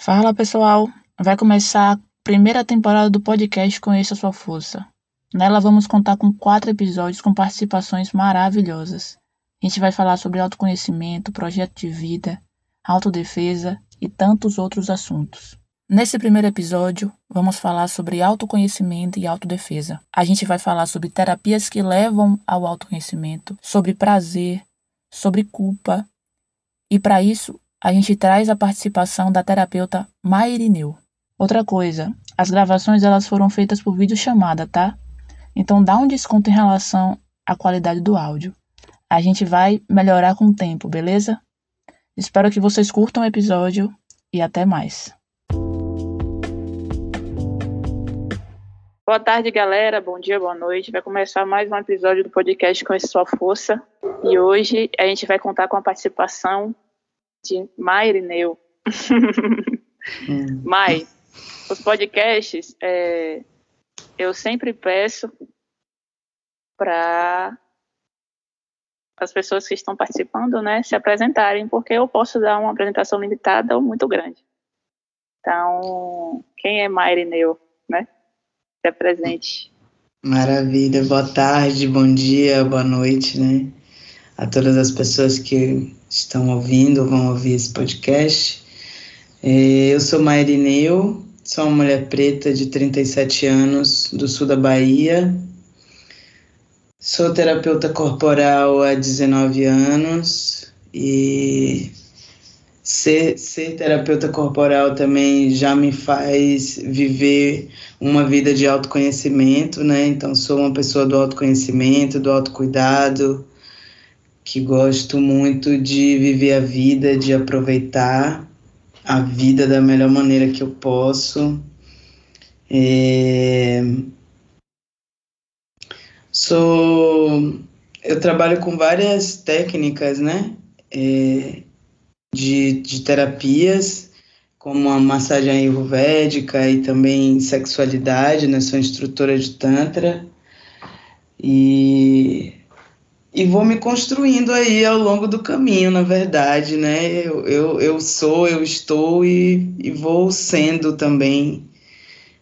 Fala pessoal, vai começar a primeira temporada do podcast Conheça Sua Força. Nela vamos contar com quatro episódios com participações maravilhosas. A gente vai falar sobre autoconhecimento, projeto de vida, autodefesa e tantos outros assuntos. Nesse primeiro episódio, vamos falar sobre autoconhecimento e autodefesa. A gente vai falar sobre terapias que levam ao autoconhecimento, sobre prazer, sobre culpa. E para isso, a gente traz a participação da terapeuta Mairineu. Outra coisa, as gravações elas foram feitas por videochamada, tá? Então dá um desconto em relação à qualidade do áudio. A gente vai melhorar com o tempo, beleza? Espero que vocês curtam o episódio e até mais. Boa tarde, galera. Bom dia, boa noite. Vai começar mais um episódio do podcast com Sua Força. E hoje a gente vai contar com a participação de Mai Irineu. Hum. Mai, os podcasts, é, eu sempre peço para as pessoas que estão participando, né, se apresentarem, porque eu posso dar uma apresentação limitada ou muito grande. Então, quem é Mai Irineu, né? se apresente. Maravilha, boa tarde, bom dia, boa noite, né? A todas as pessoas que estão ouvindo, vão ouvir esse podcast. É, eu sou Mairineu, sou uma mulher preta de 37 anos, do sul da Bahia. Sou terapeuta corporal há 19 anos e ser, ser terapeuta corporal também já me faz viver uma vida de autoconhecimento, né? Então, sou uma pessoa do autoconhecimento, do autocuidado, que gosto muito de viver a vida, de aproveitar a vida da melhor maneira que eu posso. É... Sou. Eu trabalho com várias técnicas, né? É de, de terapias, como a massagem ayurvédica e também sexualidade, né? Sou instrutora de Tantra. E, e vou me construindo aí ao longo do caminho, na verdade, né? Eu, eu, eu sou, eu estou e, e vou sendo também.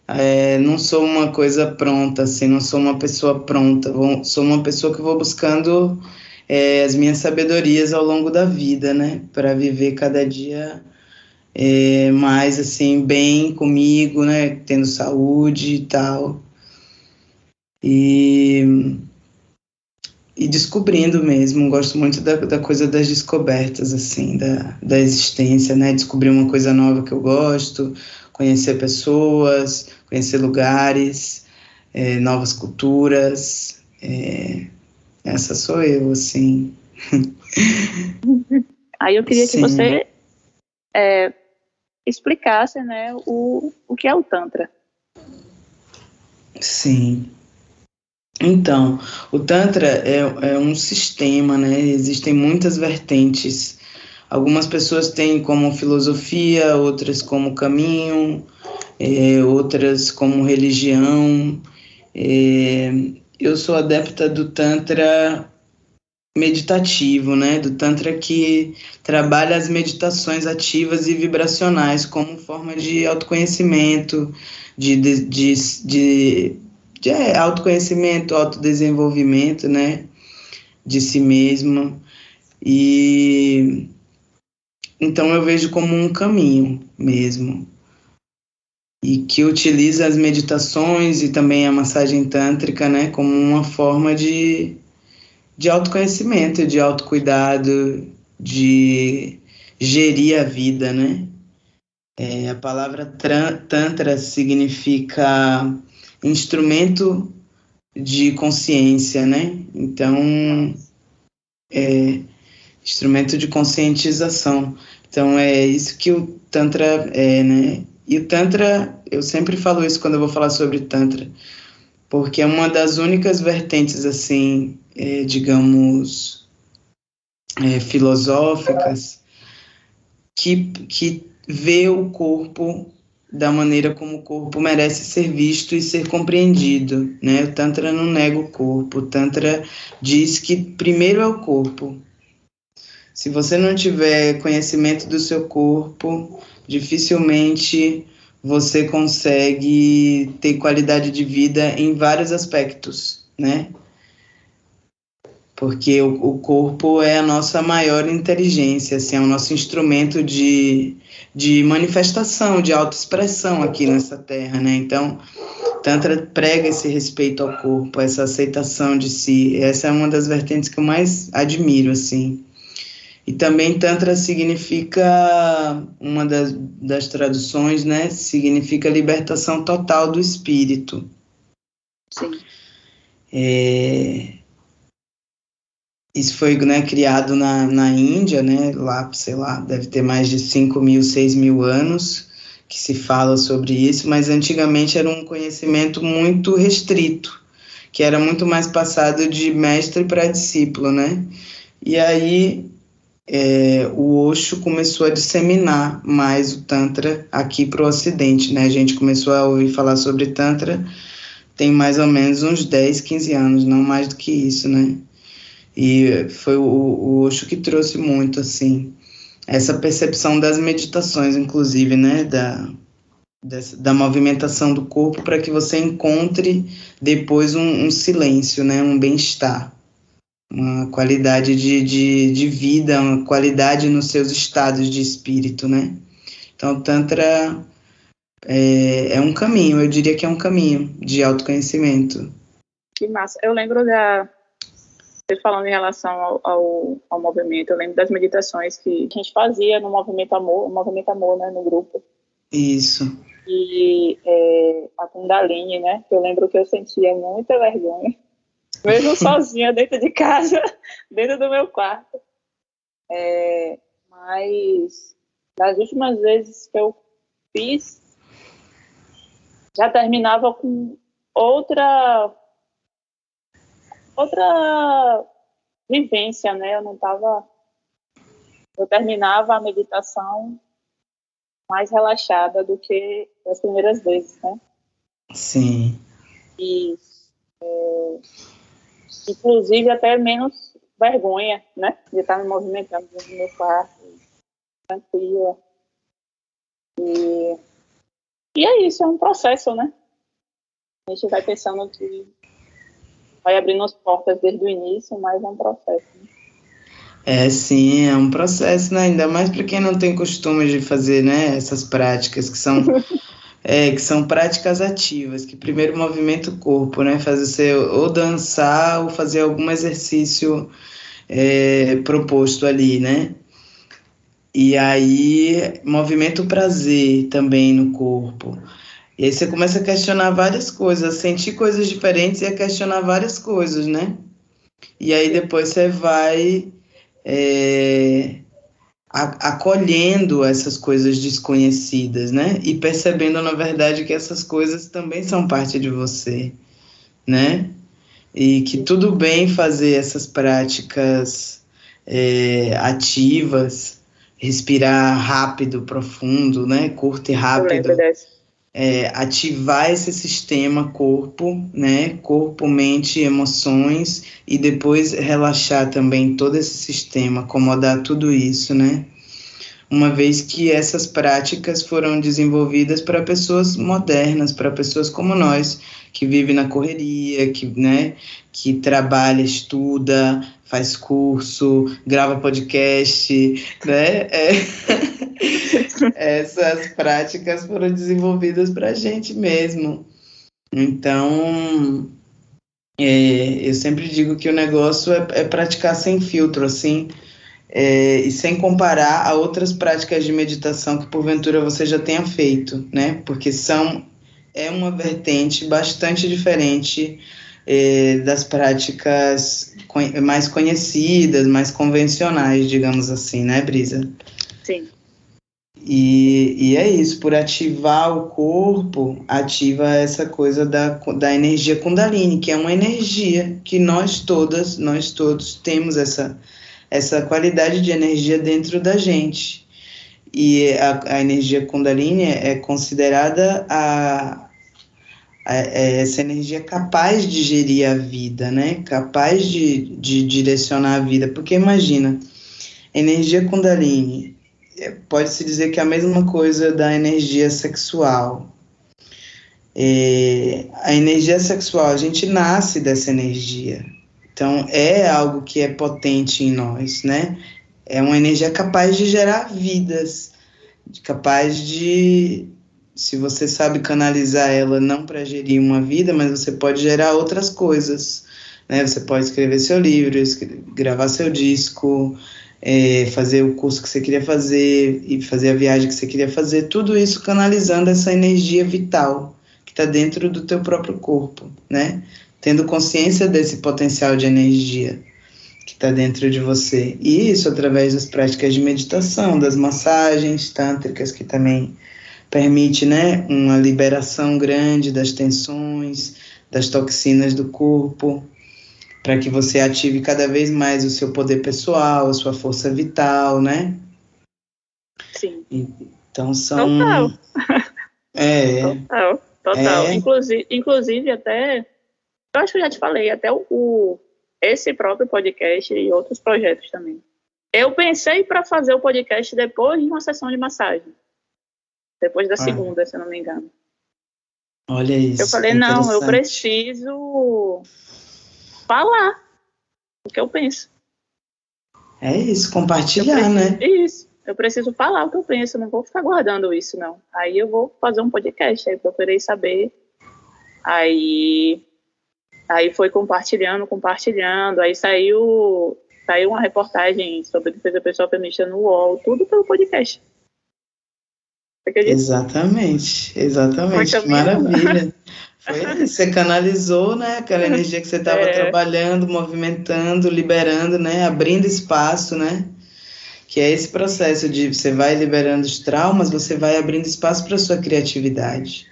É, não sou uma coisa pronta, assim, não sou uma pessoa pronta, vou, sou uma pessoa que vou buscando é, as minhas sabedorias ao longo da vida, né? Para viver cada dia é, mais assim, bem comigo, né? Tendo saúde e tal. E, e descobrindo mesmo, gosto muito da, da coisa das descobertas, assim, da, da existência, né? Descobrir uma coisa nova que eu gosto, conhecer pessoas, conhecer lugares, é, novas culturas. É, essa sou eu, assim. Aí eu queria Sim. que você é, explicasse, né, o, o que é o Tantra. Sim. Então, o Tantra é, é um sistema, né? Existem muitas vertentes. Algumas pessoas têm como filosofia, outras como caminho, é, outras como religião. É, eu sou adepta do Tantra meditativo, né? Do Tantra que trabalha as meditações ativas e vibracionais como forma de autoconhecimento, de, de, de, de, é, autoconhecimento, autodesenvolvimento, né? De si mesmo. E então eu vejo como um caminho mesmo e que utiliza as meditações e também a massagem tântrica, né, como uma forma de, de autoconhecimento, de autocuidado, de gerir a vida, né. É, a palavra tantra significa instrumento de consciência, né? Então, é instrumento de conscientização. Então, é isso que o Tantra é, né? E o Tantra, eu sempre falo isso quando eu vou falar sobre Tantra, porque é uma das únicas vertentes, assim, é, digamos, é, filosóficas, que, que vê o corpo da maneira como o corpo merece ser visto e ser compreendido, né? O Tantra não nega o corpo, o Tantra diz que primeiro é o corpo, Se você não tiver conhecimento do seu corpo, dificilmente você consegue ter qualidade de vida em vários aspectos, né? Porque o, o corpo é a nossa maior inteligência, assim, é o nosso instrumento de, de manifestação, de autoexpressão aqui nessa terra, né? Então, Tantra prega esse respeito ao corpo, essa aceitação de si. Essa é uma das vertentes que eu mais admiro, assim. E também Tantra significa, uma das, das traduções, né? Significa libertação total do espírito. Sim. É, isso foi né, criado na, na Índia, né? Lá, sei lá, deve ter mais de 5 mil, 6 mil anos que se fala sobre isso, mas antigamente era um conhecimento muito restrito, que era muito mais passado de mestre para discípulo, né? E aí é, o Osho começou a disseminar mais o Tantra aqui para o Ocidente, né? A gente começou a ouvir falar sobre Tantra tem mais ou menos uns 10, 15 anos, não mais do que isso, né? E foi o, o Osho que trouxe muito, assim, essa percepção das meditações, inclusive, né, da, dessa, da movimentação do corpo para que você encontre depois um, um silêncio, né, um bem-estar, uma qualidade de, de, de vida, uma qualidade nos seus estados de espírito, né. Então, Tantra é, é um caminho, eu diria que é um caminho de autoconhecimento. Que massa. Eu lembro da, você falando em relação ao, ao, ao, movimento, eu lembro das meditações que a gente fazia no Movimento Amor, Movimento Amor, né, no grupo. Isso. E é, a Kundalini, né, eu lembro que eu sentia muita vergonha, mesmo sozinha dentro de casa, dentro do meu quarto. É, mas das últimas vezes que eu fiz, já terminava com outra outra vivência, né? Eu não estava. Eu terminava a meditação mais relaxada do que as primeiras vezes, né? Sim. E, é, inclusive, até menos vergonha, né? De estar me movimentando do meu quarto, tranquila. E, e é isso, é um processo, né? A gente vai pensando que vai abrindo as portas desde o início, mas é um processo. Né? É, sim, é um processo, né? Ainda mais para quem não tem costume de fazer, né, essas práticas que são é, que são práticas ativas, que primeiro movimenta o corpo, né? Fazer você ou dançar ou fazer algum exercício é, proposto ali, né? E aí movimenta o prazer também no corpo. E aí você começa a questionar várias coisas, a sentir coisas diferentes e a questionar várias coisas, né? E aí depois você vai é, acolhendo essas coisas desconhecidas, né? E percebendo, na verdade, que essas coisas também são parte de você, né? E que tudo bem fazer essas práticas é, ativas, respirar rápido, profundo, né? Curto e rápido é, ativar esse sistema corpo, né, corpo, mente, emoções e depois relaxar também todo esse sistema, acomodar tudo isso, né? Uma vez que essas práticas foram desenvolvidas para pessoas modernas, para pessoas como nós, que vivem na correria, que, né, que trabalha, estuda, faz curso, grava podcast, né? É. essas práticas foram desenvolvidas para a gente mesmo. Então, é, eu sempre digo que o negócio é, é praticar sem filtro, assim, é, e sem comparar a outras práticas de meditação que porventura você já tenha feito, né? Porque são é uma vertente bastante diferente é, das práticas mais conhecidas, mais convencionais, digamos assim, né, Brisa? Sim. E, e é isso, por ativar o corpo, ativa essa coisa da, da energia Kundalini, que é uma energia que nós todas, nós todos temos essa, essa qualidade de energia dentro da gente. E a, a energia Kundalini é considerada a, a, é essa energia capaz de gerir a vida, né? Capaz de, de direcionar a vida. Porque imagina, Energia Kundalini é, pode-se dizer que é a mesma coisa da energia sexual. É, a energia sexual, a gente nasce dessa energia. Então, é algo que é potente em nós, né? É uma energia capaz de gerar vidas, capaz de, se você sabe canalizar ela não para gerir uma vida, mas você pode gerar outras coisas, né? Você pode escrever seu livro, gravar seu disco, é, fazer o curso que você queria fazer e fazer a viagem que você queria fazer, tudo isso canalizando essa energia vital que está dentro do teu próprio corpo, né? Tendo consciência desse potencial de energia que está dentro de você. E isso através das práticas de meditação, das massagens tântricas, que também permite né, uma liberação grande das tensões, das toxinas do corpo para que você ative cada vez mais o seu poder pessoal, a sua força vital, né? Sim. Então são. Total. É. Total, total. É. Inclusive, inclusive, até. Eu acho que eu já te falei, até o, o esse próprio podcast e outros projetos também. Eu pensei para fazer o podcast depois de uma sessão de massagem. Depois da ah. segunda, se eu não me engano. Olha isso. Eu falei, não, eu preciso falar o que eu penso. É isso, compartilhar, preciso, né? Isso. Eu preciso falar o que eu penso, eu não vou ficar guardando isso, não. Aí eu vou fazer um podcast, aí procurei saber. Aí aí foi compartilhando, compartilhando, aí saiu saiu uma reportagem sobre defesa pessoal feminista no UOL, tudo pelo podcast. Exatamente, exatamente, maravilha. Foi, você canalizou, né, aquela energia que você estava é. trabalhando, movimentando, liberando, né, abrindo espaço, né, que é esse processo de você vai liberando os traumas, você vai abrindo espaço para sua criatividade,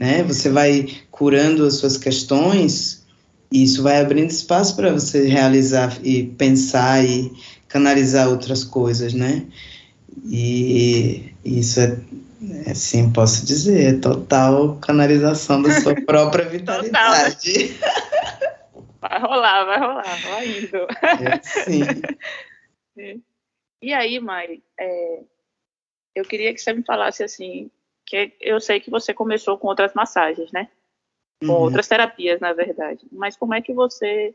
né, você vai curando as suas questões, e isso vai abrindo espaço para você realizar e pensar e canalizar outras coisas, né, e isso é é, sim, posso dizer, total canalização da sua própria vitalidade. vai rolar, vai rolar, vai indo. É, sim. E aí, Mari, é, eu queria que você me falasse assim, que eu sei que você começou com outras massagens, né? Com uhum. outras terapias, na verdade. Mas como é que você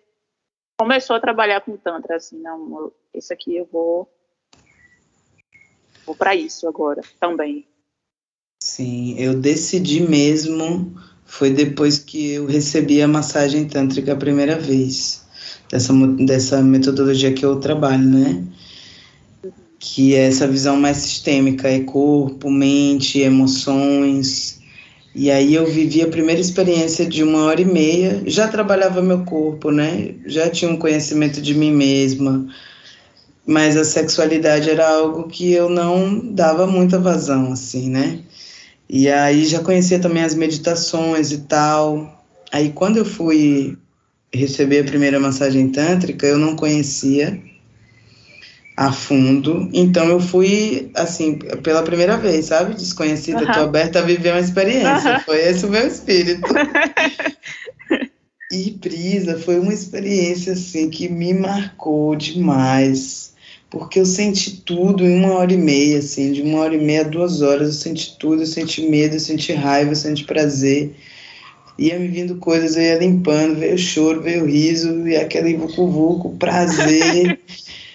começou a trabalhar com Tantra, assim, não, isso aqui eu vou, vou para isso agora também. Sim, eu decidi mesmo, foi depois que eu recebi a massagem tântrica a primeira vez, dessa, dessa metodologia que eu trabalho, né? Que é essa visão mais sistêmica, é corpo, mente, emoções. E aí eu vivi a primeira experiência de uma hora e meia, já trabalhava meu corpo, né? Já tinha um conhecimento de mim mesma, mas a sexualidade era algo que eu não dava muita vazão, assim, né? E aí já conhecia também as meditações e tal. Aí quando eu fui receber a primeira massagem tântrica, eu não conhecia a fundo. Então eu fui, assim, pela primeira vez, sabe? Desconhecida, uhum. tô aberta a viver uma experiência. Uhum. Foi esse o meu espírito. e Brisa foi uma experiência, assim, que me marcou demais porque eu senti tudo em uma hora e meia, assim, de uma hora e meia a duas horas, eu senti tudo, eu senti medo, eu senti raiva, eu senti prazer, ia me vindo coisas, eu ia limpando, veio choro, veio riso, e aquele vucu-vucu, prazer,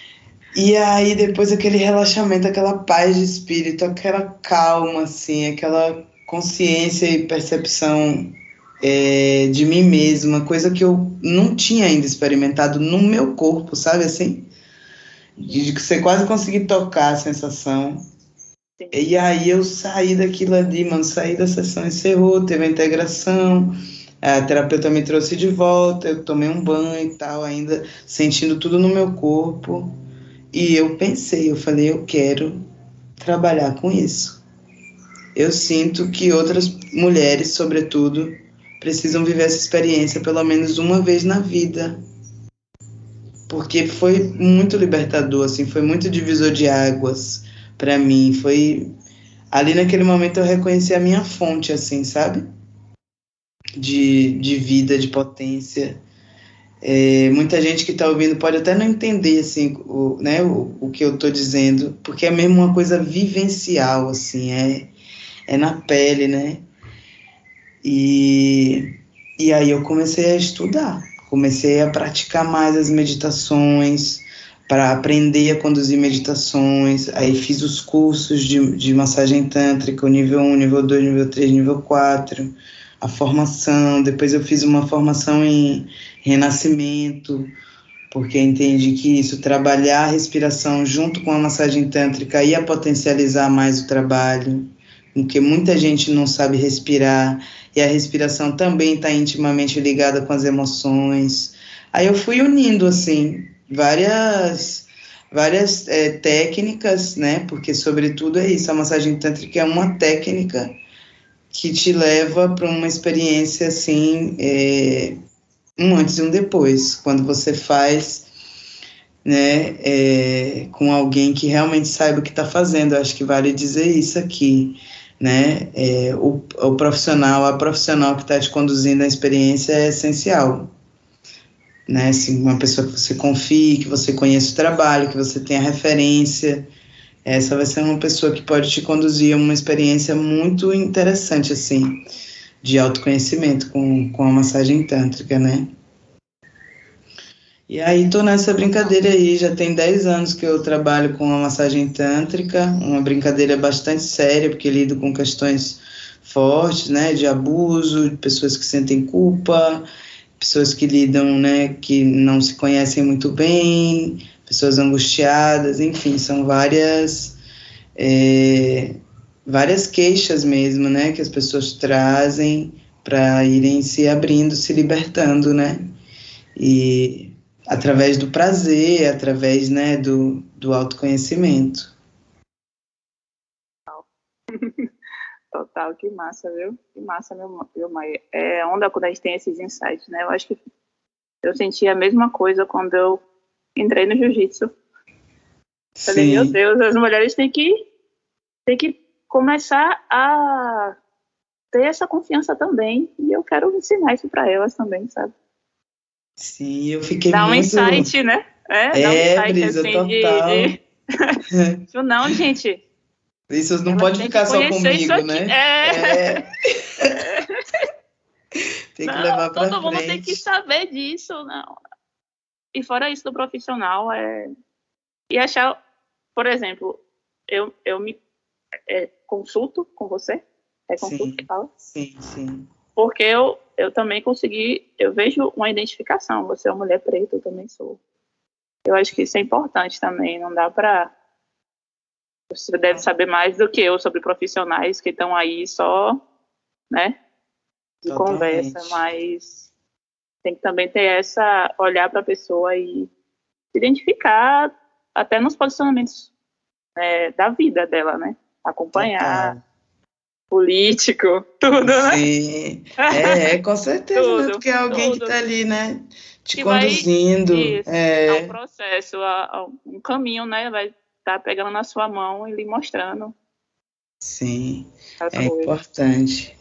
e aí depois aquele relaxamento, aquela paz de espírito, aquela calma, assim, aquela consciência e percepção é, de mim mesma, coisa que eu não tinha ainda experimentado no meu corpo, sabe assim? De que você quase conseguir tocar a sensação. Sim. E aí eu saí daquilo ali, mano, saí da sessão, encerrou, teve a integração, a terapeuta me trouxe de volta, eu tomei um banho e tal, ainda sentindo tudo no meu corpo. E eu pensei, eu falei, eu quero trabalhar com isso. Eu sinto que outras mulheres, sobretudo, precisam viver essa experiência pelo menos uma vez na vida porque foi muito libertador, assim, foi muito divisor de águas para mim. Foi ali naquele momento eu reconheci a minha fonte, assim, sabe? De, de vida, de potência. É, muita gente que está ouvindo pode até não entender assim o, né, o, o que eu estou dizendo, porque é mesmo uma coisa vivencial, assim, é, é na pele, né? E, e aí eu comecei a estudar, comecei a praticar mais as meditações, para aprender a conduzir meditações. Aí fiz os cursos de, de massagem tântrica, nível 1, nível 2, nível 3, nível 4, a formação. Depois eu fiz uma formação em renascimento, porque entendi que isso, trabalhar a respiração junto com a massagem tântrica ia potencializar mais o trabalho, porque muita gente não sabe respirar e a respiração também está intimamente ligada com as emoções. Aí eu fui unindo assim várias várias é, técnicas, né? Porque sobretudo é isso, a massagem tântrica é uma técnica que te leva para uma experiência assim, é, um antes e um depois, quando você faz né, é, com alguém que realmente saiba o que está fazendo. Eu acho que vale dizer isso aqui, né? É, o, o profissional, a profissional que está te conduzindo a experiência é essencial né? Assim, uma pessoa que você confie, que você conheça o trabalho, que você tenha referência. Essa vai ser uma pessoa que pode te conduzir a uma experiência muito interessante, assim, de autoconhecimento com, com a massagem tântrica, né? E aí tô nessa brincadeira aí, já tem 10 anos que eu trabalho com a massagem tântrica, uma brincadeira bastante séria, porque lido com questões fortes, né, de abuso, de pessoas que sentem culpa, pessoas que lidam, né, que não se conhecem muito bem, pessoas angustiadas, enfim, são várias é, várias queixas mesmo, né, que as pessoas trazem para irem se abrindo, se libertando, né, e através do prazer, através, né, do, do autoconhecimento. Total, que massa, viu? Que massa, meu, meu mãe. É onda quando a gente tem esses insights, né? Eu acho que eu senti a mesma coisa quando eu entrei no jiu-jitsu. Falei, meu Deus, as mulheres têm que, têm que começar a ter essa confiança também. E eu quero ensinar isso para elas também, sabe? Sim, eu fiquei Dá muito... um insight, né? É, é um insight, Brisa, assim, total. De, de... não, gente, isso não Ela pode ficar só comigo, né? É. é. tem que não, levar frente. Todo mundo tem que saber disso, não. E fora isso do profissional, é... E achar, por exemplo, eu, eu me é, consulto com você, é consulto sim, que fala? Sim, sim. Porque eu, eu também consegui, eu vejo uma identificação, você é uma mulher preta, eu também sou. Eu acho que isso é importante também, não dá para você deve saber mais do que eu sobre profissionais que estão aí só, né, de Totalmente. conversa, mas tem que também ter essa olhar para a pessoa e se identificar até nos posicionamentos é, da vida dela, né? Acompanhar. Total. Político, tudo, né? Sim, é, é com certeza, né? tudo, né? porque é alguém tudo. que está ali, né? Te que conduzindo. Vai, isso, é... é um processo, um caminho, né? Vai tá pegando na sua mão e lhe mostrando. Sim, é importante.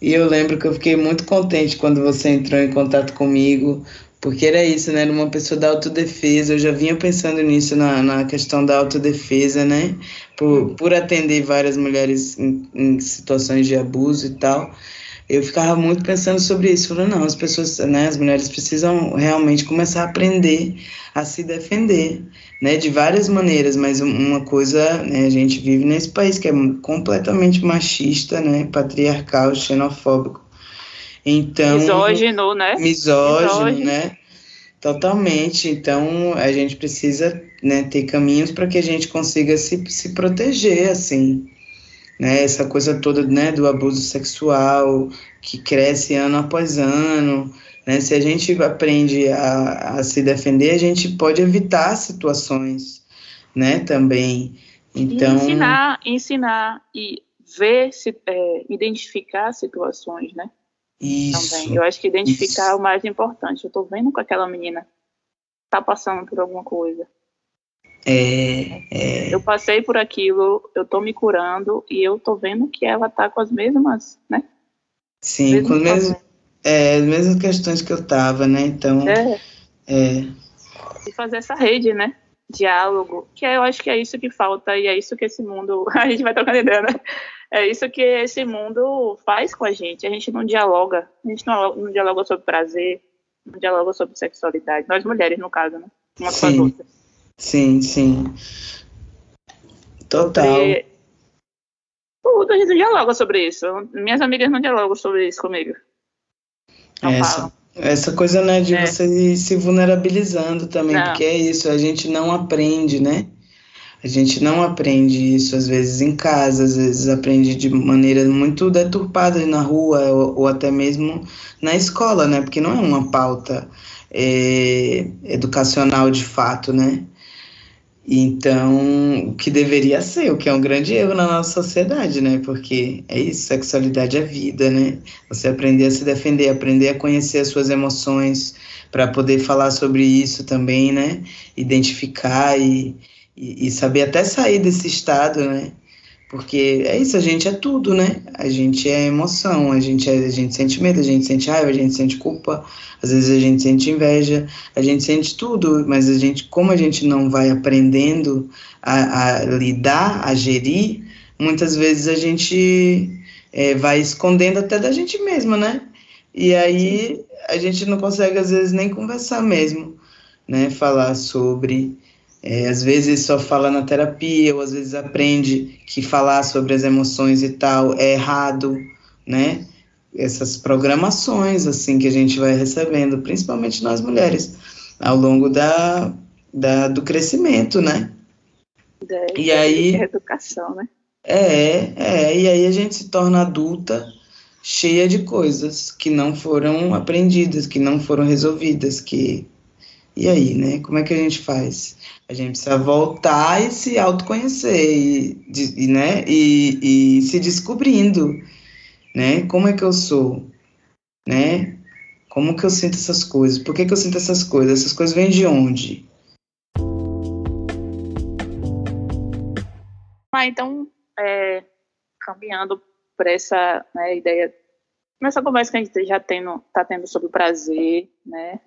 E eu lembro que eu fiquei muito contente quando você entrou em contato comigo, porque era isso, né? Era uma pessoa da autodefesa. Eu já vinha pensando nisso na, na questão da autodefesa, né? Por, por atender várias mulheres em, em situações de abuso e tal eu ficava muito pensando sobre isso, falando, não, as pessoas, né, as mulheres precisam realmente começar a aprender a se defender, né, de várias maneiras, mas uma coisa, né, a gente vive nesse país que é completamente machista, né, patriarcal, xenofóbico, então... Misógino, né? Misógino, misógino. né? Totalmente. Então, a gente precisa né, ter caminhos para que a gente consiga se, se proteger, assim né, essa coisa toda né, do abuso sexual que cresce ano após ano. Né, se a gente aprende a, a se defender, a gente pode evitar situações né, também. Então, e ensinar, ensinar e ver, se, é, identificar situações, né? Isso. Também. Eu acho que identificar isso. é o mais importante. Eu estou vendo com aquela menina tá passando por alguma coisa. É, é... Eu passei por aquilo, eu tô me curando e eu tô vendo que ela tá com as mesmas, né? Sim, com, mesmo, É, as mesmas questões que eu tava, né? Então, É. é, E fazer essa rede, né? Diálogo, que eu acho que é isso que falta e é isso que esse mundo. A gente vai trocando ideia, né? É isso que esse mundo faz com a gente. A gente não dialoga. A gente não, não dialoga sobre prazer, não dialoga sobre sexualidade. Nós mulheres, no caso, né? Umas com as Sim. outras. sim, sim. Total. Tudo a gente não dialoga sobre isso. Minhas amigas não dialogam sobre isso comigo. Não Essa, falam. essa coisa, né, de É. você se vulnerabilizando também, Não. porque é isso, a gente não aprende, né? A gente não aprende isso, às vezes, em casa, às vezes aprende de maneira muito deturpada na rua ou, ou até mesmo na escola, né? Porque não é uma pauta é, educacional de fato, né? Então, o que deveria ser, o que é um grande erro na nossa sociedade, né? Porque é isso, sexualidade é vida, né? Você aprender a se defender, aprender a conhecer as suas emoções, para poder falar sobre isso também, né? Identificar e, e, e saber até sair desse estado, né? Porque é isso, a gente é tudo, né? A gente é emoção, a gente, é, a gente sente medo, a gente sente raiva, a gente sente culpa, às vezes a gente sente inveja, a gente sente tudo, mas a gente, como a gente não vai aprendendo a, a lidar, a gerir, muitas vezes a gente é, vai escondendo até da gente mesma, né? E aí a gente não consegue, às vezes, nem conversar mesmo, né? Falar sobre. É, às vezes só fala na terapia, ou às vezes aprende que falar sobre as emoções e tal é errado, né? Essas programações, assim, que a gente vai recebendo, principalmente nós mulheres, ao longo da, da, do crescimento, né? É, E aí- educação, né? É, é, e aí a gente se torna adulta cheia de coisas que não foram aprendidas, que não foram resolvidas, que e aí, né? Como é que a gente faz? A gente precisa voltar e se autoconhecer e, de- e, né? E, e se descobrindo, né? Como é que eu sou, né? Como que eu sinto essas coisas? Por que que eu sinto essas coisas? Essas coisas vêm de onde? Ah, então, é, caminhando para essa né, ideia, nessa conversa que a gente já tendo, tá tendo sobre o prazer, né?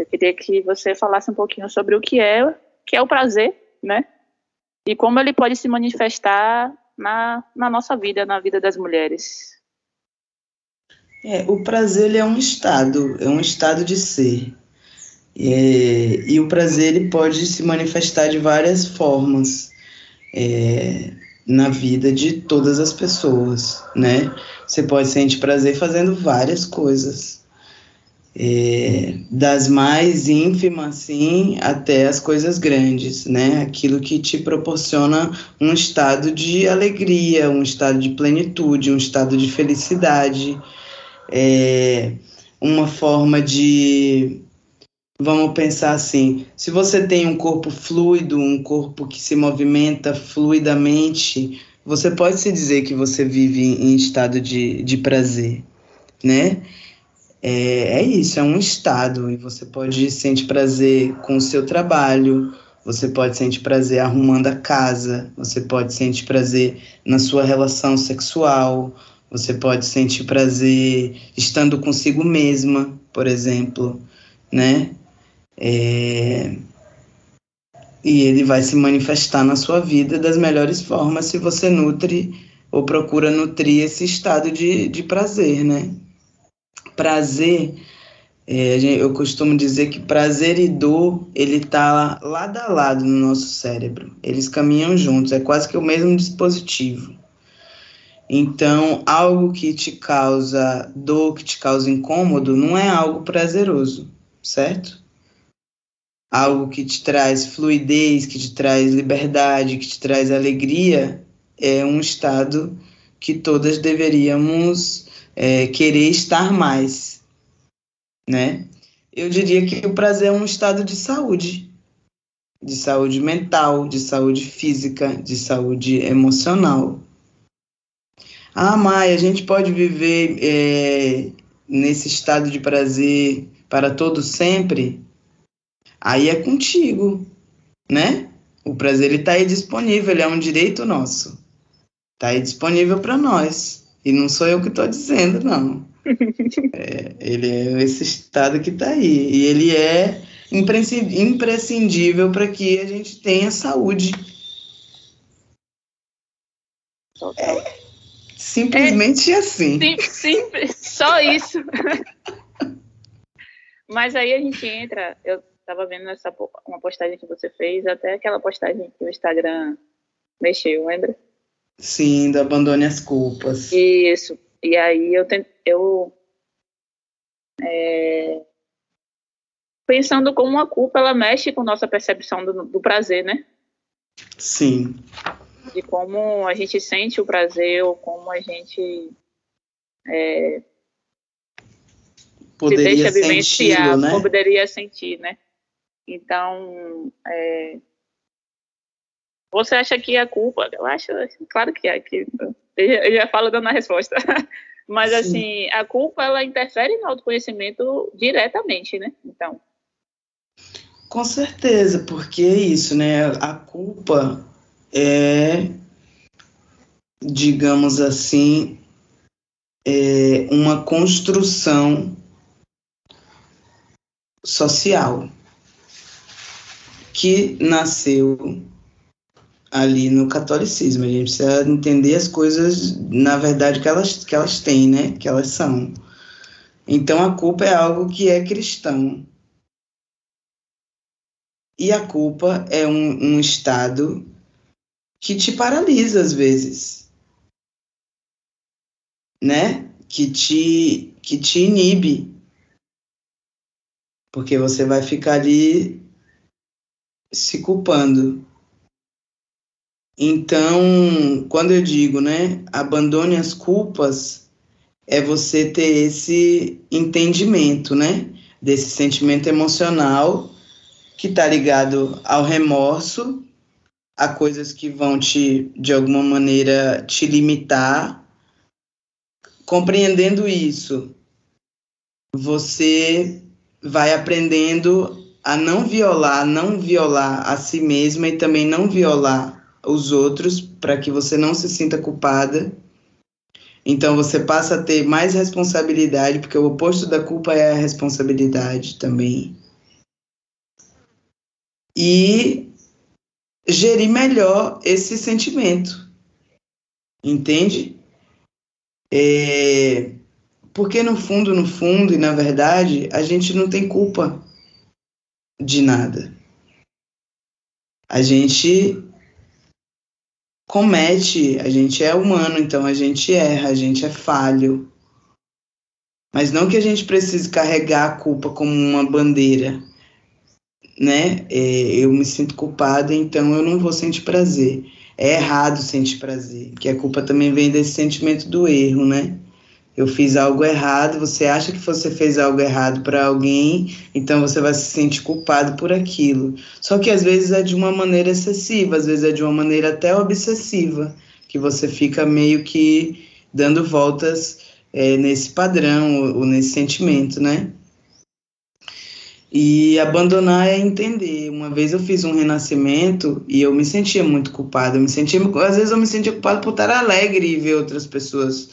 Eu queria que você falasse um pouquinho sobre o que é, que é o prazer, né? E como ele pode se manifestar na, na nossa vida, na vida das mulheres. É, o prazer ele é um estado, é um estado de ser. É, e o prazer ele pode se manifestar de várias formas é, na vida de todas as pessoas, né? Você pode sentir prazer fazendo várias coisas, é, das mais ínfimas assim até as coisas grandes, né? Aquilo que te proporciona um estado de alegria, um estado de plenitude, um estado de felicidade é, uma forma de. Vamos pensar assim: se você tem um corpo fluido, um corpo que se movimenta fluidamente, você pode se dizer que você vive em estado de, de prazer, né? É, é isso, é um estado, e você pode sentir prazer com o seu trabalho, você pode sentir prazer arrumando a casa, você pode sentir prazer na sua relação sexual, você pode sentir prazer estando consigo mesma, por exemplo, né? É, E ele vai se manifestar na sua vida das melhores formas se você nutre ou procura nutrir esse estado de, de prazer, né? Prazer, é, eu costumo dizer que prazer e dor, ele tá lado a lado no nosso cérebro. Eles caminham juntos, é quase que o mesmo dispositivo. Então, algo que te causa dor, que te causa incômodo, não é algo prazeroso, certo? Algo que te traz fluidez, que te traz liberdade, que te traz alegria, é um estado que todas deveríamos é, querer estar mais, né? Eu diria que o prazer é um estado de saúde, de saúde mental, de saúde física, de saúde emocional. Ah, Mai, a gente pode viver é, nesse estado de prazer para todo sempre? Aí é contigo, né? O prazer está aí disponível, ele é um direito nosso. Está aí disponível para nós. E não sou eu que estou dizendo, não. É, ele é esse estado que está aí. E ele é imprescindível para que a gente tenha saúde. É simplesmente é, assim. Sim, simples, só isso. Mas aí a gente entra, eu estava vendo essa uma postagem que você fez, até aquela postagem que o Instagram mexeu, lembra? Sim, do abandone as culpas. Isso. E aí eu eu é, pensando como a culpa ela mexe com nossa percepção do, do prazer, né? Sim. De como a gente sente o prazer ou como a gente é, poderia se deixa vivenciar, né? poderia sentir, né? Então, é, você acha que a culpa? Eu acho, claro que é. Que, eu já falo dando a resposta. Mas, Sim. assim, a culpa, ela interfere no autoconhecimento diretamente, né? Então. Com certeza, porque é isso, né? A culpa é, digamos assim, é uma construção social que nasceu ali no catolicismo. A gente precisa entender as coisas, na verdade, que elas, que elas têm, né? Que elas são. Então, a culpa é algo que é cristão. E a culpa é um, um estado que te paralisa às vezes. Né? Que te, que te inibe. Porque você vai ficar ali se culpando. Então, quando eu digo, né, abandone as culpas, é você ter esse entendimento, né, desse sentimento emocional que está ligado ao remorso, a coisas que vão te, de alguma maneira, te limitar. Compreendendo isso, você vai aprendendo a não violar, não violar a si mesma e também não violar os outros para que você não se sinta culpada. Então você passa a ter mais responsabilidade, porque o oposto da culpa é a responsabilidade também. E gerir melhor esse sentimento. Entende? É, porque no fundo, no fundo e na verdade, a gente não tem culpa de nada. A gente comete, a gente é humano, então a gente erra, a gente é falho. Mas não que a gente precise carregar a culpa como uma bandeira, né? É, eu me sinto culpada, então eu não vou sentir prazer. É errado sentir prazer, que a culpa também vem desse sentimento do erro, né? Eu fiz algo errado, você acha que você fez algo errado para alguém, então você vai se sentir culpado por aquilo. Só que às vezes é de uma maneira excessiva, às vezes é de uma maneira até obsessiva, que você fica meio que dando voltas é, nesse padrão ou, ou nesse sentimento, né? E abandonar é entender. Uma vez eu fiz um renascimento e eu me sentia muito culpada. Eu me sentia, às vezes eu me sentia culpada por estar alegre e ver outras pessoas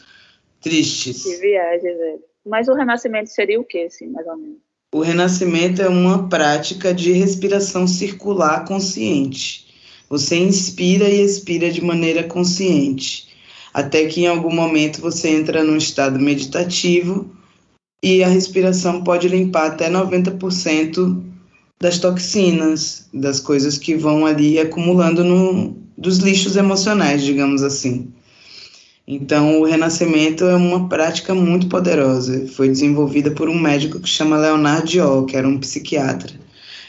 tristes. Que viagem, velho. Mas o renascimento seria o que, assim, mais ou menos? O renascimento é uma prática de respiração circular consciente. Você inspira e expira de maneira consciente, até que em algum momento você entra num estado meditativo e a respiração pode limpar até 90% das toxinas, das coisas que vão ali acumulando no, dos lixos emocionais, digamos assim. Então, o renascimento é uma prática muito poderosa. Foi desenvolvida por um médico que chama Leonard Diol, que era um psiquiatra.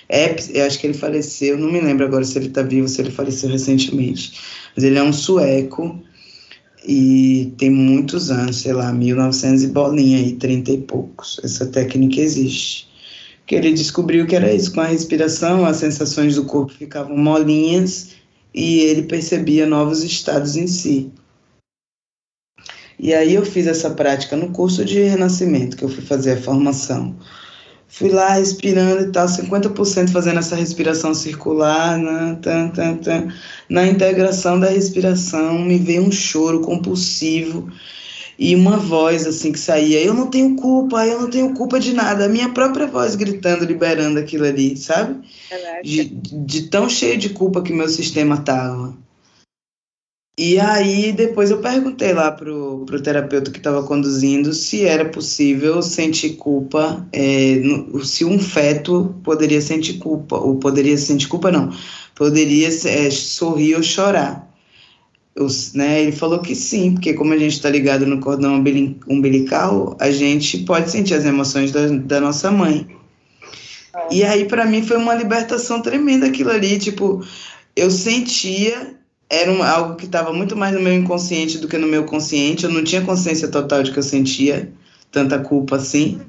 É, eu acho que ele faleceu, não me lembro agora se ele está vivo, se ele faleceu recentemente. Mas ele é um sueco e tem muitos anos, sei lá, 1900 e bolinha aí, 30 e poucos. Essa técnica existe. Que ele descobriu que era isso, com a respiração, as sensações do corpo ficavam molinhas e ele percebia novos estados em si. E aí eu fiz essa prática no curso de renascimento, que eu fui fazer a formação. Fui lá respirando e tal, 50% fazendo essa respiração circular, né, tan, tan, tan. na integração da respiração me veio um choro compulsivo e uma voz assim que saía, eu não tenho culpa, eu não tenho culpa de nada, a minha própria voz gritando, liberando aquilo ali, sabe? De, de tão cheio de culpa que meu sistema tava. E aí depois eu perguntei lá pro, pro terapeuta que estava conduzindo se era possível sentir culpa, é, no, se um feto poderia sentir culpa, ou poderia sentir culpa não, poderia é, sorrir ou chorar. Os, né, ele falou que sim, porque como a gente está ligado no cordão umbilical, a gente pode sentir as emoções da, da nossa mãe. E aí, para mim, foi uma libertação tremenda aquilo ali. Tipo, eu sentia era um, algo que estava muito mais no meu inconsciente do que no meu consciente. Eu não tinha consciência total de que eu sentia tanta culpa assim.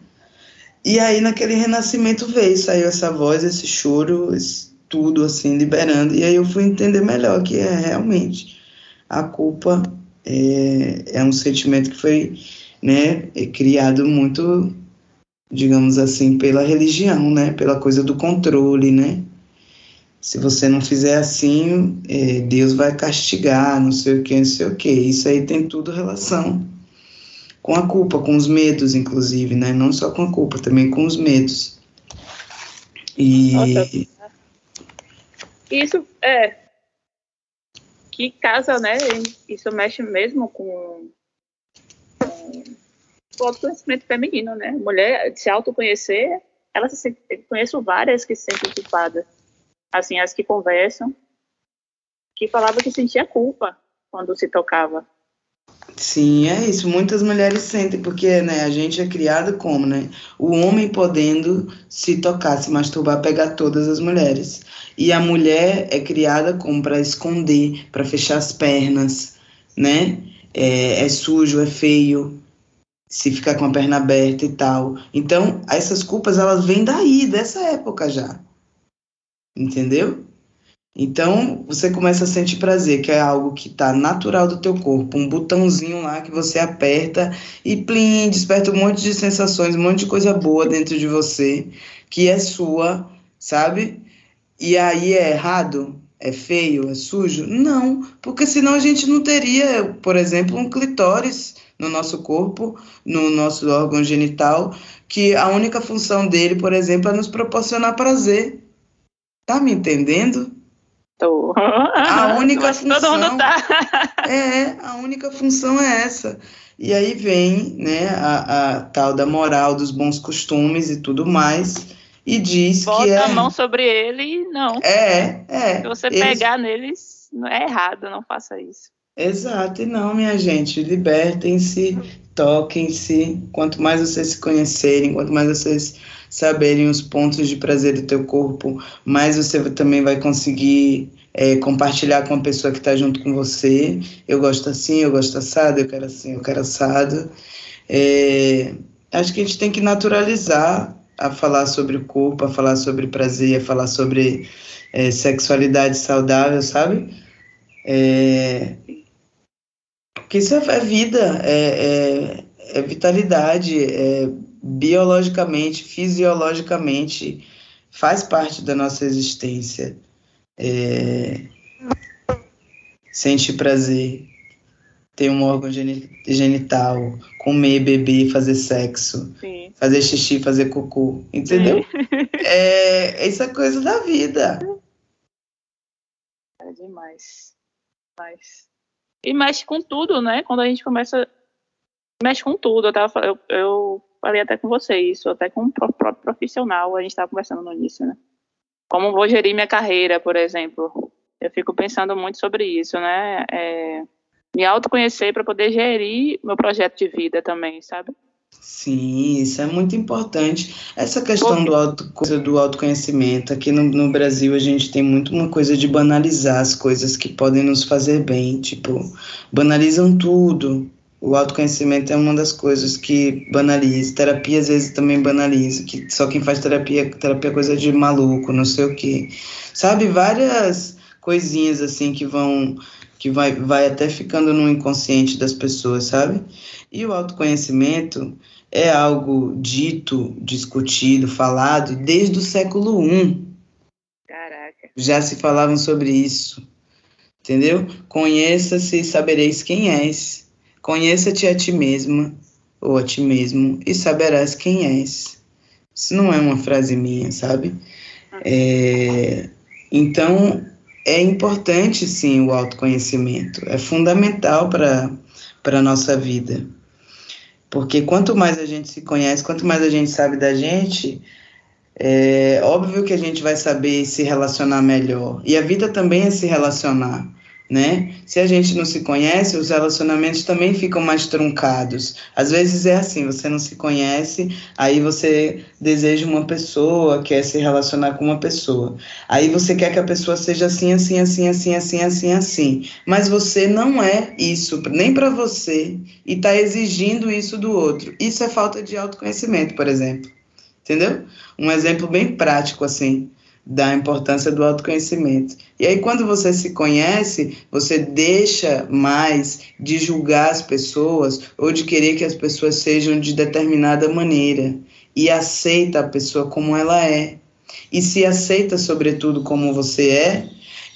E aí, naquele renascimento veio, saiu essa voz, esse choro, esse, tudo assim, liberando. E aí eu fui entender melhor que é realmente a culpa é, é um sentimento que foi né, é criado muito, digamos assim, pela religião, né, pela coisa do controle, né se você não fizer assim, é, Deus vai castigar, não sei o que, não sei o que. Isso aí tem tudo relação com a culpa, com os medos, inclusive, né? Não só com a culpa, também com os medos. E isso é que casa, né? Isso mexe mesmo com, com o autoconhecimento feminino, né? Mulher se autoconhecer, ela se conheço várias que se sentem culpadas assim, as que conversam, que falava que sentia culpa quando se tocava. Sim, é isso. Muitas mulheres sentem, porque né, a gente é criada como, né? O homem podendo se tocar, se masturbar, pegar todas as mulheres. E a mulher é criada como para esconder, para fechar as pernas, né? É, é sujo, é feio, se ficar com a perna aberta e tal. Então, essas culpas, elas vêm daí, dessa época já entendeu? Então, você começa a sentir prazer, que é algo que está natural do teu corpo, um botãozinho lá que você aperta e plim, desperta um monte de sensações, um monte de coisa boa dentro de você, que é sua, sabe? E aí é errado? É feio? É sujo? Não, porque senão a gente não teria, por exemplo, um clitóris no nosso corpo, no nosso órgão genital, que a única função dele, por exemplo, é nos proporcionar prazer. Tá me entendendo? Tô. A única função. Todo mundo tá. É, a única função é essa. E aí vem, né, a, a tal da moral dos bons costumes e tudo mais e diz Bota que é... a mão sobre ele, não. É, é. Se você eles... pegar neles, não é errado, não faça isso. Exato, e não, minha gente, libertem-se, toquem-se. Quanto mais vocês se conhecerem, quanto mais vocês saberem os pontos de prazer do teu corpo, mais você também vai conseguir é, compartilhar com a pessoa que está junto com você. Eu gosto assim, eu gosto assado, eu quero assim, eu quero assado. É, acho que a gente tem que naturalizar a falar sobre o corpo, a falar sobre prazer, a falar sobre é, sexualidade saudável, sabe? É, porque isso é vida, é, é, é vitalidade, é biologicamente, fisiologicamente, faz parte da nossa existência. É, sente prazer, ter um órgão genital, comer, beber, fazer sexo, Sim. fazer xixi, fazer cocô, entendeu? É, isso é coisa da vida. É demais. Mas... E mexe com tudo, né? Quando a gente começa. Mexe com tudo. Eu, tava, eu, eu falei até com você isso, até com o próprio profissional, a gente estava conversando no início, né? Como vou gerir minha carreira, por exemplo. Eu fico pensando muito sobre isso, né? É, me autoconhecer para poder gerir meu projeto de vida também, sabe? Sim, isso é muito importante. Essa questão do, auto, do autoconhecimento, aqui no, no Brasil a gente tem muito uma coisa de banalizar as coisas que podem nos fazer bem, tipo, banalizam tudo. O autoconhecimento é uma das coisas que banaliza. Terapia às vezes também banaliza, que só quem faz terapia, terapia é coisa de maluco, não sei o quê. Sabe, várias coisinhas assim que vão que vai, vai até ficando no inconsciente das pessoas, sabe? E o autoconhecimento é algo dito, discutido, falado desde o século I. Caraca. Já se falavam sobre isso, entendeu? Conheça-se e sabereis quem és Conheça-te a ti mesma ou a ti mesmo e saberás quem és. Isso não é uma frase minha, sabe? É, então, é importante sim o autoconhecimento, é fundamental para a nossa vida. Porque quanto mais a gente se conhece, quanto mais a gente sabe da gente, é óbvio que a gente vai saber se relacionar melhor. E a vida também é se relacionar né? Se a gente não se conhece, os relacionamentos também ficam mais truncados. Às vezes é assim, você não se conhece, aí você deseja uma pessoa, quer se relacionar com uma pessoa. Aí você quer que a pessoa seja assim, assim, assim, assim, assim, assim, assim. Mas você não é isso, nem para você, e está exigindo isso do outro. Isso é falta de autoconhecimento, por exemplo. Entendeu? Um exemplo bem prático assim da importância do autoconhecimento. E aí, quando você se conhece, você deixa mais de julgar as pessoas ou de querer que as pessoas sejam de determinada maneira e aceita a pessoa como ela é. E se aceita, sobretudo, como você é,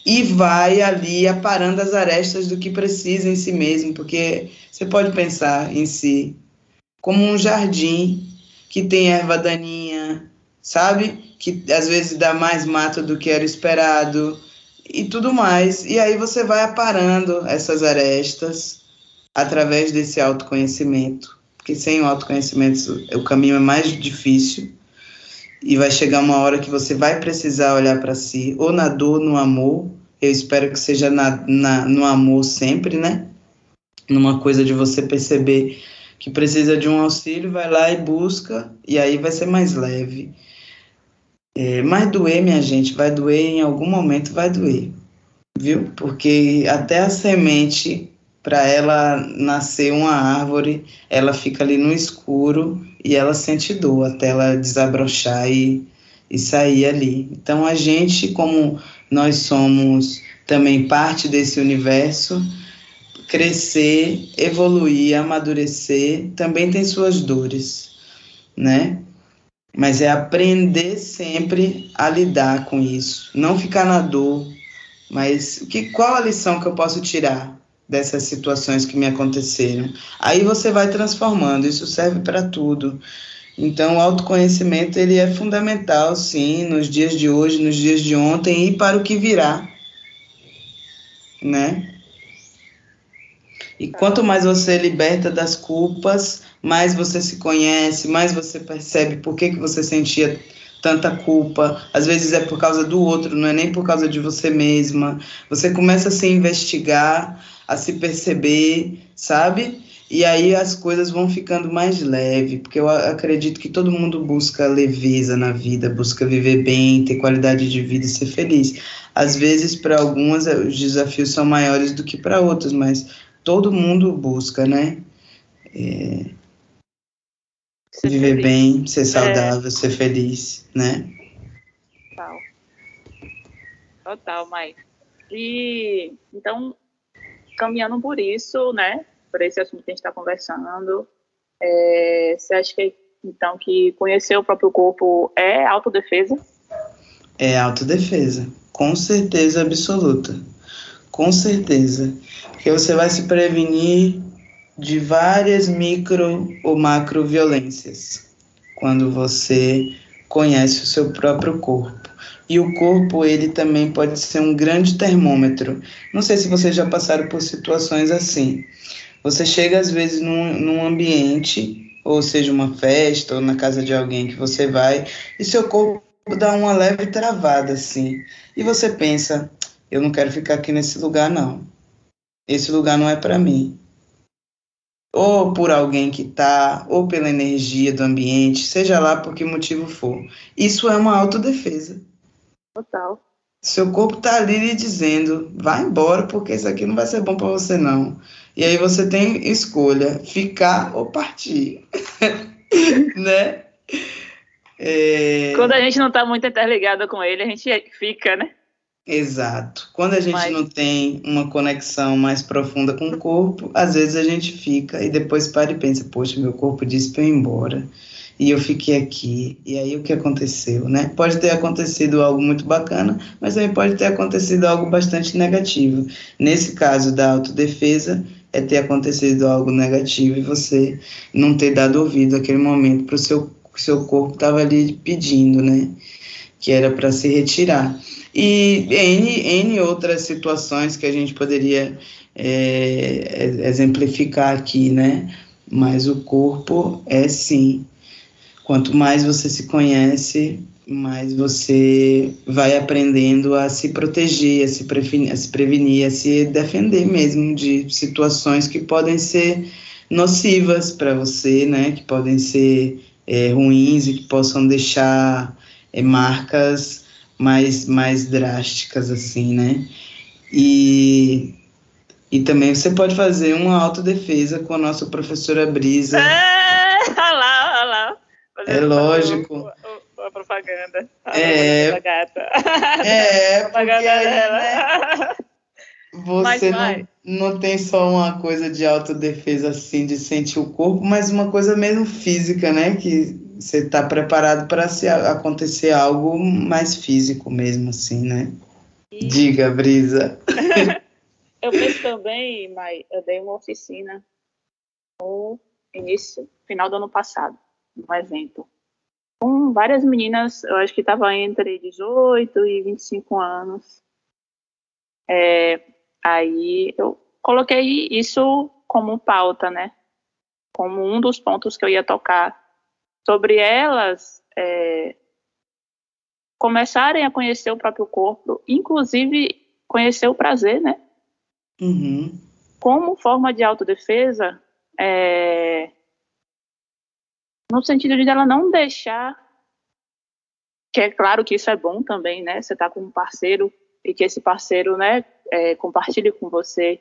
e vai ali aparando as arestas do que precisa em si mesmo, porque você pode pensar em si como um jardim que tem erva daninha, sabe? Que às vezes dá mais mato do que era esperado e tudo mais. E aí você vai aparando essas arestas através desse autoconhecimento. Porque sem o autoconhecimento o caminho é mais difícil e vai chegar uma hora que você vai precisar olhar para si, ou na dor, no amor. Eu espero que seja na, na, no amor sempre, né? Numa coisa de você perceber que precisa de um auxílio, vai lá e busca, e aí vai ser mais leve. É, mas doer, minha gente, vai doer em algum momento, vai doer, viu? Porque até a semente, para ela nascer uma árvore, ela fica ali no escuro e ela sente dor até ela desabrochar e, e sair ali. Então a gente, como nós somos também parte desse universo, crescer, evoluir, amadurecer, também tem suas dores, né? Mas é aprender sempre a lidar com isso, não ficar na dor. Mas que, qual a lição que eu posso tirar dessas situações que me aconteceram? Aí você vai transformando, isso serve para tudo. Então, o autoconhecimento ele é fundamental, sim, nos dias de hoje, nos dias de ontem e para o que virá, né? E quanto mais você liberta das culpas, mais você se conhece, mais você percebe por que, que você sentia tanta culpa. Às vezes é por causa do outro, não é nem por causa de você mesma. Você começa a se investigar, a se perceber, sabe? E aí as coisas vão ficando mais leves, porque eu acredito que todo mundo busca leveza na vida, busca viver bem, ter qualidade de vida e ser feliz. Às vezes, para algumas, os desafios são maiores do que para outras, mas todo mundo busca, né? É, viver feliz. bem, ser é. saudável, é. ser feliz, né? Total. Total, Mike. E então, caminhando por isso, né? Por esse assunto que a gente está conversando, é, você acha que então que conhecer o próprio corpo é autodefesa? É autodefesa, com certeza absoluta. Com certeza. Porque você vai se prevenir de várias micro ou macro violências quando você conhece o seu próprio corpo. E o corpo, ele também pode ser um grande termômetro. Não sei se vocês já passaram por situações assim. Você chega às vezes num, num ambiente, ou seja, uma festa, ou na casa de alguém que você vai, e seu corpo dá uma leve travada assim. E você pensa, eu não quero ficar aqui nesse lugar não. Esse lugar não é para mim ou por alguém que está, ou pela energia do ambiente, seja lá por que motivo for. Isso é uma autodefesa. Total. Seu corpo está ali lhe dizendo, vai embora, porque isso aqui não vai ser bom para você, não. E aí você tem escolha, ficar ou partir. né? É... Quando a gente não está muito interligado com ele, a gente fica, né? Exato. Quando a gente Mas... não tem uma conexão mais profunda com o corpo, às vezes a gente fica e depois para e pensa, poxa, meu corpo disse para eu ir embora. E eu fiquei aqui. E aí o que aconteceu, né? Pode ter acontecido algo muito bacana, mas também pode ter acontecido algo bastante negativo. Nesse caso da autodefesa, é ter acontecido algo negativo e você não ter dado ouvido aquele momento para o seu, seu corpo estava ali pedindo, né? Que era para se retirar. E N, N outras situações que a gente poderia é, exemplificar aqui, né? Mas o corpo é sim. Quanto mais você se conhece, mais você vai aprendendo a se proteger, a se, prevenir, a se prevenir, a se defender mesmo de situações que podem ser nocivas para você, né? Que podem ser é, ruins e que possam deixar é, marcas mais, mais drásticas, assim, né? E e também você pode fazer uma autodefesa com a nossa professora Brisa. É, olha lá, olha lá. É lógico. A propaganda. A é. propaganda. É, propaganda aí, dela. né, você não, não tem só uma coisa de autodefesa assim, de sentir o corpo, mas uma coisa mesmo física, né? Que você está preparado para se acontecer algo mais físico mesmo, assim, né? E- Diga, Brisa. Eu penso também, Mai, eu dei uma oficina no início, final do ano passado, um evento. Com várias meninas, eu acho que estava entre 18 e 25 anos. É, aí eu coloquei isso como pauta, né? Como um dos pontos que eu ia tocar. Sobre elas é, começarem a conhecer o próprio corpo, inclusive conhecer o prazer, né? Uhum. como forma de autodefesa, é, no sentido de ela não deixar, que é claro que isso é bom também, né? Você tá com um parceiro e que esse parceiro, né, é, compartilhe com você,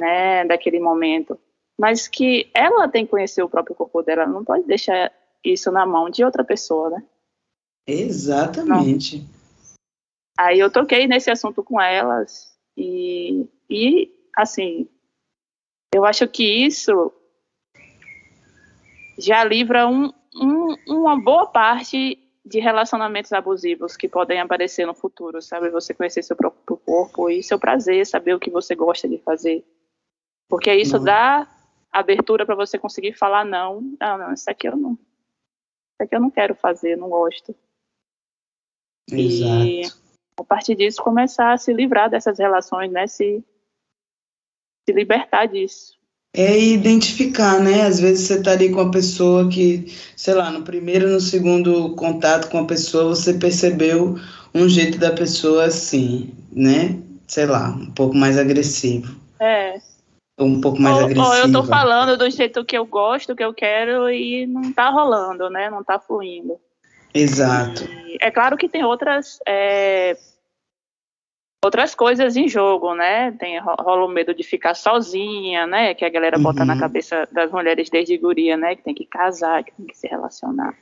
né, daquele momento, mas que ela tem que conhecer o próprio corpo dela, não pode deixar isso na mão de outra pessoa, né? Exatamente. Aí eu toquei nesse assunto com elas e, e assim, eu acho que isso já livra um, um, uma boa parte de relacionamentos abusivos que podem aparecer no futuro, sabe? Você conhecer seu próprio corpo e seu prazer, saber o que você gosta de fazer. Porque isso Não. dá abertura para você conseguir falar não, não, não, isso aqui eu não. Isso aqui eu não quero fazer, não gosto. E Exato. a partir disso começar a se livrar dessas relações, né? Se, se libertar disso. É identificar, né? Às vezes você tá ali com a pessoa que, sei lá, no primeiro, no segundo contato com a pessoa, você percebeu um jeito da pessoa assim, né? Sei lá, um pouco mais agressivo. É. Um pouco mais Ou, agressivo. ou eu tô falando do jeito que eu gosto, que eu quero, e não tá rolando, né? Não tá fluindo. Exato. E é claro que tem outras é, outras coisas em jogo, né? Tem ro- rola o medo de ficar sozinha, né? Que a galera bota na Uhum. cabeça das mulheres desde guria, né? Que tem que casar, que tem que se relacionar.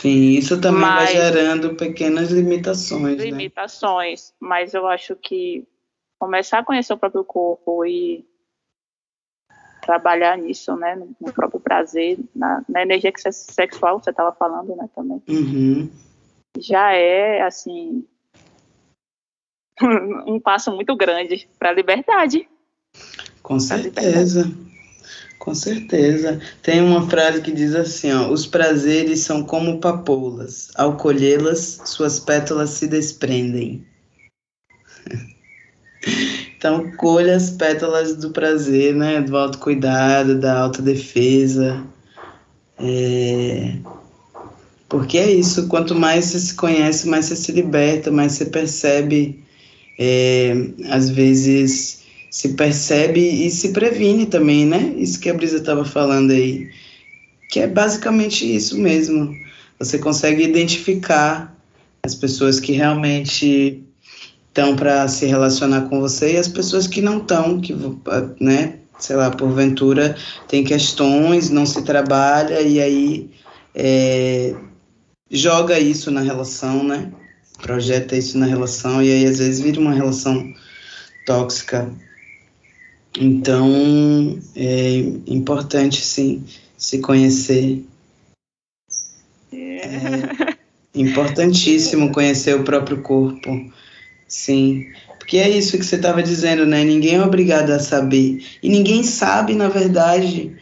Sim, isso também Mas- vai gerando pequenas limitações, né? Limitações, mas eu acho que começar a conhecer o próprio corpo e trabalhar nisso, né? No próprio prazer, na, na energia que- sexual que você estava falando, né? Também. Uhum. já é assim um passo muito grande para a liberdade. Com certeza. Com certeza. Tem uma frase que diz assim, ó, os prazeres são como papoulas, ao colhê-las, suas pétalas se desprendem. Então, colha as pétalas do prazer, né, do autocuidado, da autodefesa. É... Porque é isso, quanto mais você se conhece, mais você se liberta, mais você percebe, é, às vezes se percebe e se previne também, né? Isso que a Brisa estava falando aí, que é basicamente isso mesmo. Você consegue identificar as pessoas que realmente estão para se relacionar com você e as pessoas que não estão, que, né? Sei lá, porventura tem questões, não se trabalha e aí é, joga isso na relação, né? Projeta isso na relação e aí às vezes vira uma relação tóxica. Então, é importante, sim, se conhecer. É importantíssimo conhecer o próprio corpo, sim. Porque é isso que você estava dizendo, né? Ninguém é obrigado a saber. E ninguém sabe, na verdade,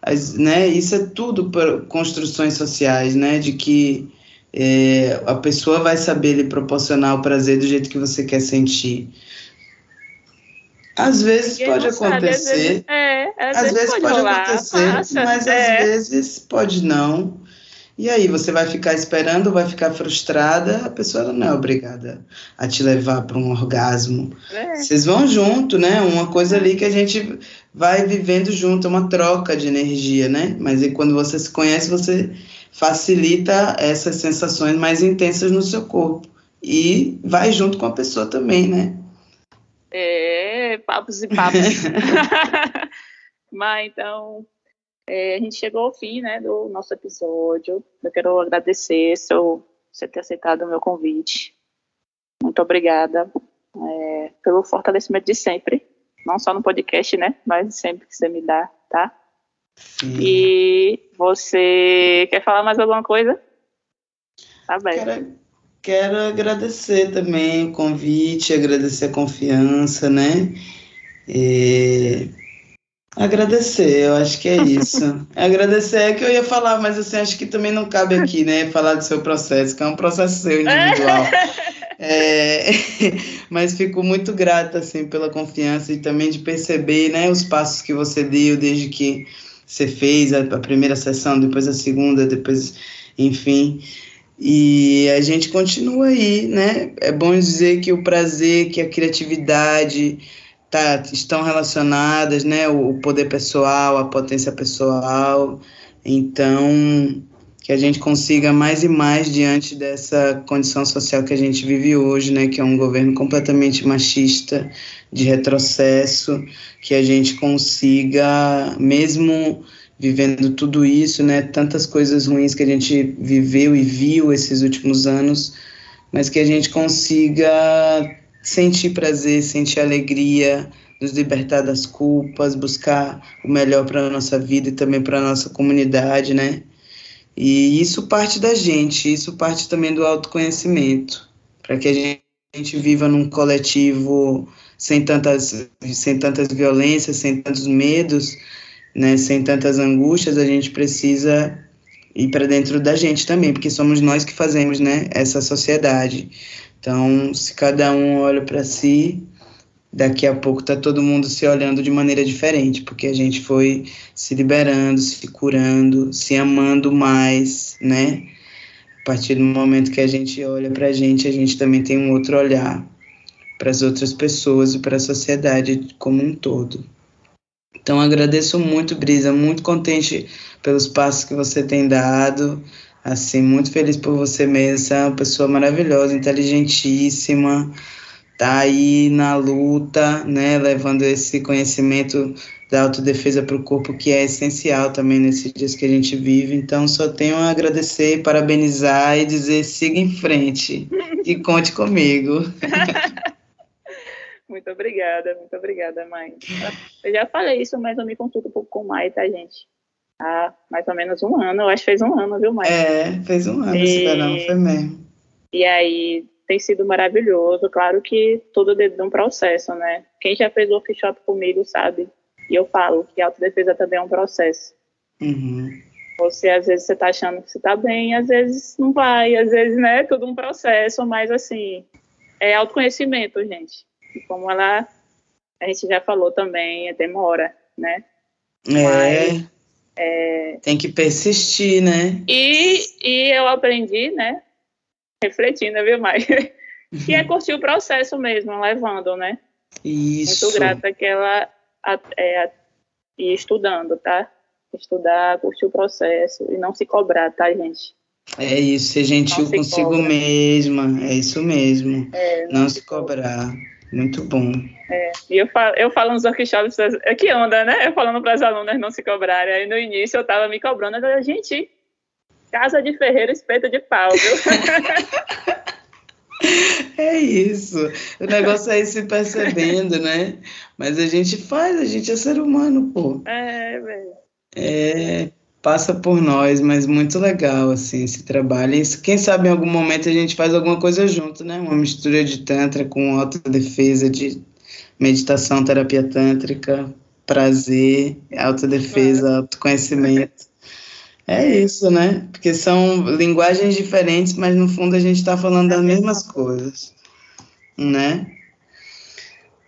as, né? Isso é tudo por construções sociais, né? De que é, a pessoa vai saber lhe proporcionar o prazer do jeito que você quer sentir. Às vezes pode acontecer. Sabe, às vezes, é, às, às vezes, pode, pode acontecer, passa, mas é. às vezes pode não. E aí você vai ficar esperando, vai ficar frustrada, a pessoa não é obrigada a te levar para um orgasmo. É. Vocês vão junto, né? Uma coisa ali que a gente vai vivendo junto, uma troca de energia, né? Mas aí, quando você se conhece, você facilita essas sensações mais intensas no seu corpo. E vai junto com a pessoa também, né? É, papos e papos. Mas então, é, a gente chegou ao fim né, do nosso episódio. Eu quero agradecer seu, você ter aceitado o meu convite. Muito obrigada é, pelo fortalecimento de sempre. Não só no podcast, né? Mas sempre que você me dá, tá? Sim. E você quer falar mais alguma coisa? Tá bem. Quero, quero agradecer também o convite, agradecer a confiança, né? E agradecer, eu acho que é isso. agradecer é que eu ia falar, mas assim, acho que também não cabe aqui, né? Falar do seu processo, que é um processo seu individual. É, mas fico muito grata assim pela confiança e também de perceber né, os passos que você deu desde que você fez a, a primeira sessão, depois a segunda, depois, enfim. E a gente continua aí, né? É bom dizer que o prazer, que a criatividade tá, estão relacionadas, né? O, o poder pessoal, a potência pessoal. Então, que a gente consiga mais e mais diante dessa condição social que a gente vive hoje, né, que é um governo completamente machista, de retrocesso, que a gente consiga, mesmo vivendo tudo isso, né, tantas coisas ruins que a gente viveu e viu esses últimos anos, mas que a gente consiga sentir prazer, sentir alegria, nos libertar das culpas, buscar o melhor para a nossa vida e também para a nossa comunidade, né? E isso parte da gente, isso parte também do autoconhecimento, para que a gente viva num coletivo sem tantas, sem tantas violências, sem tantos medos, né, sem tantas angústias, a gente precisa ir para dentro da gente também, porque somos nós que fazemos, né, essa sociedade. Então, se cada um olha para si, daqui a pouco tá todo mundo se olhando de maneira diferente, porque a gente foi se liberando, se curando, se amando mais, né? A partir do momento que a gente olha para a gente, a gente também tem um outro olhar para as outras pessoas e para a sociedade como um todo. Então agradeço muito, Brisa, muito contente pelos passos que você tem dado, assim, muito feliz por você mesmo, você é uma pessoa maravilhosa, inteligentíssima, tá aí na luta, né, levando esse conhecimento da autodefesa para o corpo, que é essencial também nesses dias que a gente vive. Então, só tenho a agradecer, parabenizar e dizer siga em frente e conte comigo. muito obrigada, muito obrigada, mãe. Eu já falei isso, mas eu me consulto um pouco com o Mai, tá, gente? Há mais ou menos um ano, eu acho que fez um ano, viu, Mai? É, fez um ano, e... não foi mesmo. E aí, tem sido maravilhoso. Claro que tudo dentro de um processo, né? Quem já fez workshop comigo sabe. E eu falo que autodefesa também é um processo. Uhum. Você, às vezes, você tá achando que você tá bem, às vezes não vai, às vezes, né? Tudo um processo, mas, assim, é autoconhecimento, gente. E como ela, a gente já falou também, é demora, né? É. Mas, é... Tem que persistir, né? E, e eu aprendi, né? refletindo, viu, Mai? e é curtir o processo mesmo, levando, né? Isso. Muito grata que ela é, estudando, tá? Estudar, curtir o processo e não se cobrar, tá, gente? É isso, ser gentil se consigo cobra. mesma, é isso mesmo. É, não, não, se cobrar. cobrar. Muito bom. É, e eu falo, eu falo nos workshops, é que onda, né? Eu falando para as alunas não se cobrarem. Aí no início eu tava me cobrando, eu falei, gente, Casa de ferreiro, espeto de pau, viu? É isso. O negócio é ir se percebendo, né? Mas a gente faz, a gente é ser humano, pô. É, velho. É. passa por nós, mas muito legal, assim, esse trabalho. E quem sabe em algum momento a gente faz alguma coisa junto, né? Uma mistura de tantra com autodefesa, de meditação, terapia tântrica, prazer, autodefesa, autoconhecimento. É isso, né? Porque são linguagens diferentes, mas no fundo a gente está falando das mesmas coisas, né?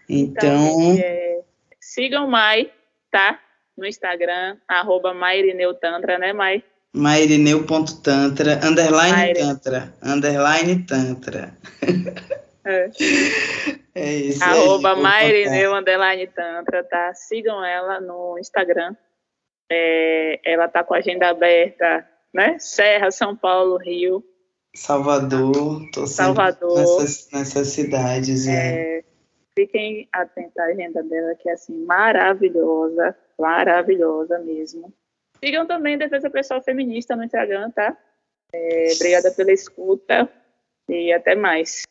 Então. então é, sigam Mai, tá? No Instagram, arroba Mairineutantra, né, Mai? Mairineu.tantra, underline Maire. tantra, underline tantra. É. é isso. Arroba Mairineu, underline tantra, tá? Sigam ela no Instagram é, ela está com a agenda aberta, né? Serra, São Paulo, Rio. Salvador, tô Salvador. Nessas, nessas cidades, é. é. Fiquem atentos à agenda dela, que é assim, maravilhosa, maravilhosa mesmo. Sigam também Defesa Pessoal Feminista no Instagram, tá? É, obrigada pela escuta e até mais.